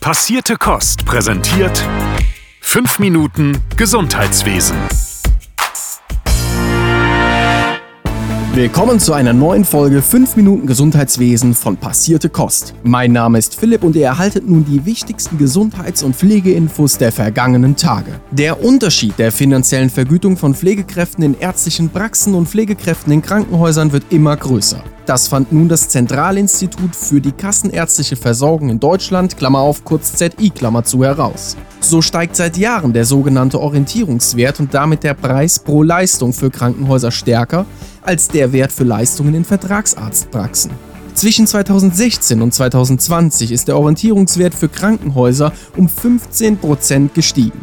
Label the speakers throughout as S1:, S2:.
S1: Passierte Kost präsentiert 5 Minuten Gesundheitswesen.
S2: Willkommen zu einer neuen Folge 5 Minuten Gesundheitswesen von Passierte Kost. Mein Name ist Philipp und ihr erhaltet nun die wichtigsten Gesundheits- und Pflegeinfos der vergangenen Tage. Der Unterschied der finanziellen Vergütung von Pflegekräften in ärztlichen Praxen und Pflegekräften in Krankenhäusern wird immer größer. Das fand nun das Zentralinstitut für die kassenärztliche Versorgung in Deutschland, Klammer auf, kurz ZI, Klammer zu, heraus. So steigt seit Jahren der sogenannte Orientierungswert und damit der Preis pro Leistung für Krankenhäuser stärker als der Wert für Leistungen in Vertragsarztpraxen. Zwischen 2016 und 2020 ist der Orientierungswert für Krankenhäuser um 15% gestiegen.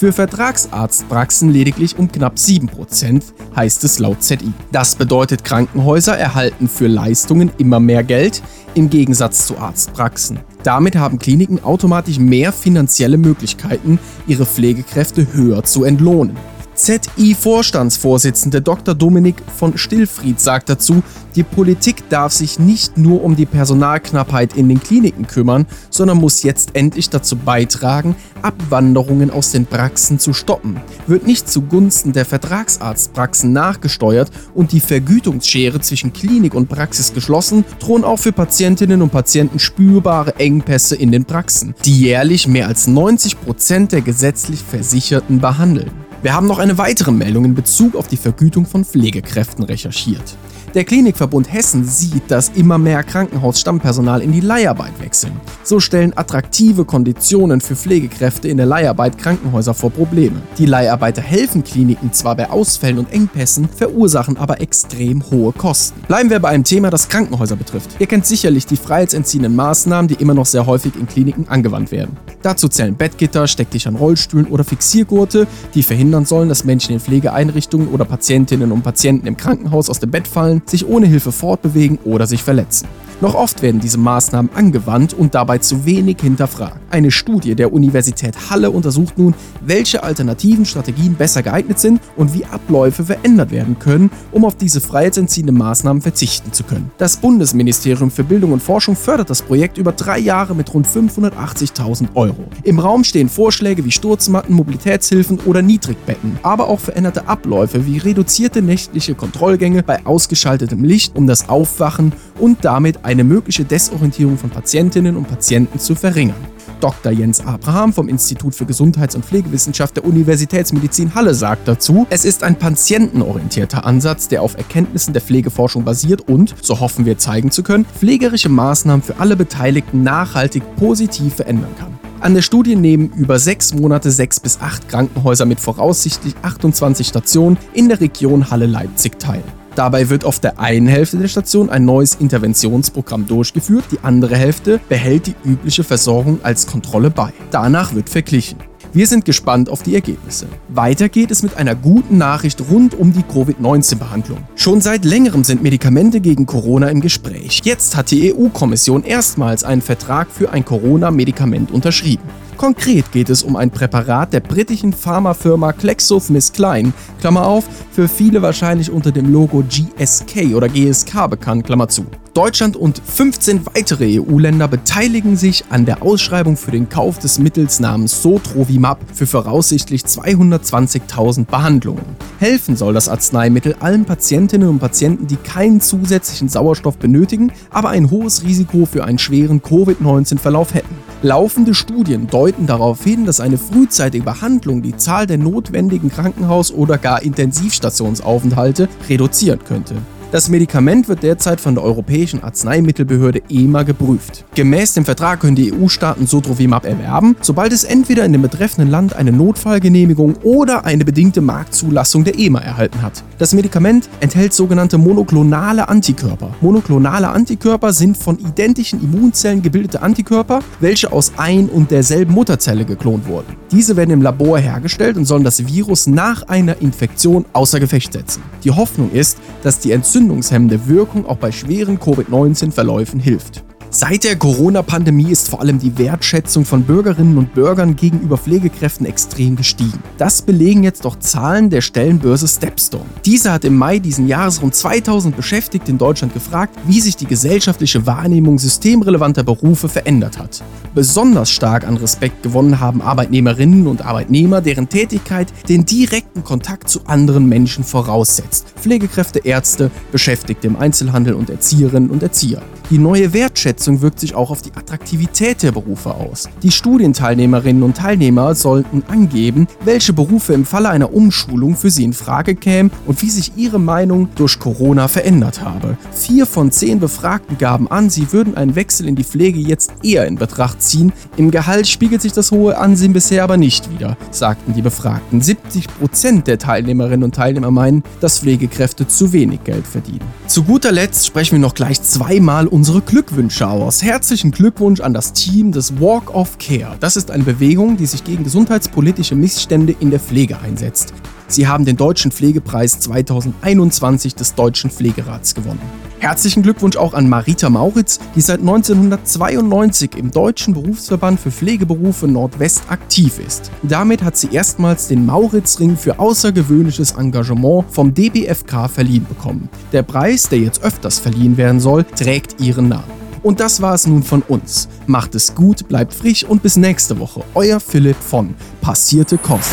S2: Für Vertragsarztpraxen lediglich um knapp 7%, heißt es laut ZI. Das bedeutet, Krankenhäuser erhalten für Leistungen immer mehr Geld, im Gegensatz zu Arztpraxen. Damit haben Kliniken automatisch mehr finanzielle Möglichkeiten, ihre Pflegekräfte höher zu entlohnen. ZI-Vorstandsvorsitzende Dr. Dominik von Stillfried sagt dazu, die Politik darf sich nicht nur um die Personalknappheit in den Kliniken kümmern, sondern muss jetzt endlich dazu beitragen, Abwanderungen aus den Praxen zu stoppen. Wird nicht zugunsten der Vertragsarztpraxen nachgesteuert und die Vergütungsschere zwischen Klinik und Praxis geschlossen, drohen auch für Patientinnen und Patienten spürbare Engpässe in den Praxen, die jährlich mehr als 90 Prozent der gesetzlich Versicherten behandeln. Wir haben noch eine weitere Meldung in Bezug auf die Vergütung von Pflegekräften recherchiert. Der Klinikverbund Hessen sieht, dass immer mehr Krankenhausstammpersonal in die Leiharbeit wechseln. So stellen attraktive Konditionen für Pflegekräfte in der Leiharbeit Krankenhäuser vor Probleme. Die Leiharbeiter helfen Kliniken zwar bei Ausfällen und Engpässen, verursachen aber extrem hohe Kosten. Bleiben wir bei einem Thema, das Krankenhäuser betrifft. Ihr kennt sicherlich die freiheitsentziehenden Maßnahmen, die immer noch sehr häufig in Kliniken angewandt werden. Dazu zählen Bettgitter, Steckdicht an Rollstühlen oder Fixiergurte, die verhindern sollen, dass Menschen in Pflegeeinrichtungen oder Patientinnen und Patienten im Krankenhaus aus dem Bett fallen sich ohne Hilfe fortbewegen oder sich verletzen. Noch oft werden diese Maßnahmen angewandt und dabei zu wenig hinterfragt. Eine Studie der Universität Halle untersucht nun, welche alternativen Strategien besser geeignet sind und wie Abläufe verändert werden können, um auf diese freiheitsentziehenden Maßnahmen verzichten zu können. Das Bundesministerium für Bildung und Forschung fördert das Projekt über drei Jahre mit rund 580.000 Euro. Im Raum stehen Vorschläge wie Sturzmatten, Mobilitätshilfen oder Niedrigbetten, aber auch veränderte Abläufe wie reduzierte nächtliche Kontrollgänge bei ausgeschaltetem Licht, um das Aufwachen und damit eine mögliche Desorientierung von Patientinnen und Patienten zu verringern. Dr. Jens Abraham vom Institut für Gesundheits- und Pflegewissenschaft der Universitätsmedizin Halle sagt dazu, es ist ein patientenorientierter Ansatz, der auf Erkenntnissen der Pflegeforschung basiert und, so hoffen wir zeigen zu können, pflegerische Maßnahmen für alle Beteiligten nachhaltig positiv verändern kann. An der Studie nehmen über sechs Monate sechs bis acht Krankenhäuser mit voraussichtlich 28 Stationen in der Region Halle-Leipzig teil. Dabei wird auf der einen Hälfte der Station ein neues Interventionsprogramm durchgeführt, die andere Hälfte behält die übliche Versorgung als Kontrolle bei. Danach wird verglichen. Wir sind gespannt auf die Ergebnisse. Weiter geht es mit einer guten Nachricht rund um die Covid-19-Behandlung. Schon seit längerem sind Medikamente gegen Corona im Gespräch. Jetzt hat die EU-Kommission erstmals einen Vertrag für ein Corona-Medikament unterschrieben. Konkret geht es um ein Präparat der britischen Pharmafirma GlaxoSmithKline, Klammer auf, für viele wahrscheinlich unter dem Logo GSK oder GSK bekannt, Klammer zu. Deutschland und 15 weitere EU-Länder beteiligen sich an der Ausschreibung für den Kauf des Mittels namens Sotrovimab für voraussichtlich 220.000 Behandlungen. Helfen soll das Arzneimittel allen Patientinnen und Patienten, die keinen zusätzlichen Sauerstoff benötigen, aber ein hohes Risiko für einen schweren Covid-19-Verlauf hätten. Laufende Studien deuten darauf hin, dass eine frühzeitige Behandlung die Zahl der notwendigen Krankenhaus- oder gar Intensivstationsaufenthalte reduzieren könnte. Das Medikament wird derzeit von der Europäischen Arzneimittelbehörde EMA geprüft. Gemäß dem Vertrag können die EU-Staaten Sotrovimab erwerben, sobald es entweder in dem betreffenden Land eine Notfallgenehmigung oder eine bedingte Marktzulassung der EMA erhalten hat. Das Medikament enthält sogenannte monoklonale Antikörper. Monoklonale Antikörper sind von identischen Immunzellen gebildete Antikörper, welche aus ein und derselben Mutterzelle geklont wurden. Diese werden im Labor hergestellt und sollen das Virus nach einer Infektion außer Gefecht setzen. Die Hoffnung ist, dass die Entzündung entzündungshemmende Wirkung auch bei schweren Covid-19-Verläufen hilft. Seit der Corona-Pandemie ist vor allem die Wertschätzung von Bürgerinnen und Bürgern gegenüber Pflegekräften extrem gestiegen. Das belegen jetzt auch Zahlen der Stellenbörse Stepstone. Diese hat im Mai diesen Jahres rund 2000 Beschäftigte in Deutschland gefragt, wie sich die gesellschaftliche Wahrnehmung systemrelevanter Berufe verändert hat. Besonders stark an Respekt gewonnen haben Arbeitnehmerinnen und Arbeitnehmer, deren Tätigkeit den direkten Kontakt zu anderen Menschen voraussetzt. Pflegekräfte, Ärzte, Beschäftigte im Einzelhandel und Erzieherinnen und Erzieher. Die neue Wertschätzung wirkt sich auch auf die Attraktivität der Berufe aus. Die Studienteilnehmerinnen und Teilnehmer sollten angeben, welche Berufe im Falle einer Umschulung für sie in Frage kämen und wie sich ihre Meinung durch Corona verändert habe. Vier von zehn Befragten gaben an, sie würden einen Wechsel in die Pflege jetzt eher in Betracht ziehen. Im Gehalt spiegelt sich das hohe Ansehen bisher aber nicht wider, sagten die Befragten. 70 Prozent der Teilnehmerinnen und Teilnehmer meinen, dass Pflegekräfte zu wenig Geld verdienen. Zu guter Letzt sprechen wir noch gleich zweimal unsere Glückwünsche aus. Herzlichen Glückwunsch an das Team des Walk of Care. Das ist eine Bewegung, die sich gegen gesundheitspolitische Missstände in der Pflege einsetzt. Sie haben den Deutschen Pflegepreis 2021 des Deutschen Pflegerats gewonnen. Herzlichen Glückwunsch auch an Marita Mauritz, die seit 1992 im Deutschen Berufsverband für Pflegeberufe Nordwest aktiv ist. Damit hat sie erstmals den Mauritzring für außergewöhnliches Engagement vom DBFK verliehen bekommen. Der Preis, der jetzt öfters verliehen werden soll, trägt ihren Namen. Und das war es nun von uns. Macht es gut, bleibt frisch und bis nächste Woche. Euer Philipp von Passierte Kost.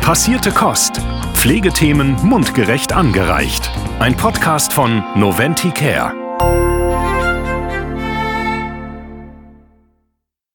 S1: Passierte Kost. Pflegethemen mundgerecht angereicht. Ein Podcast von Noventi Care.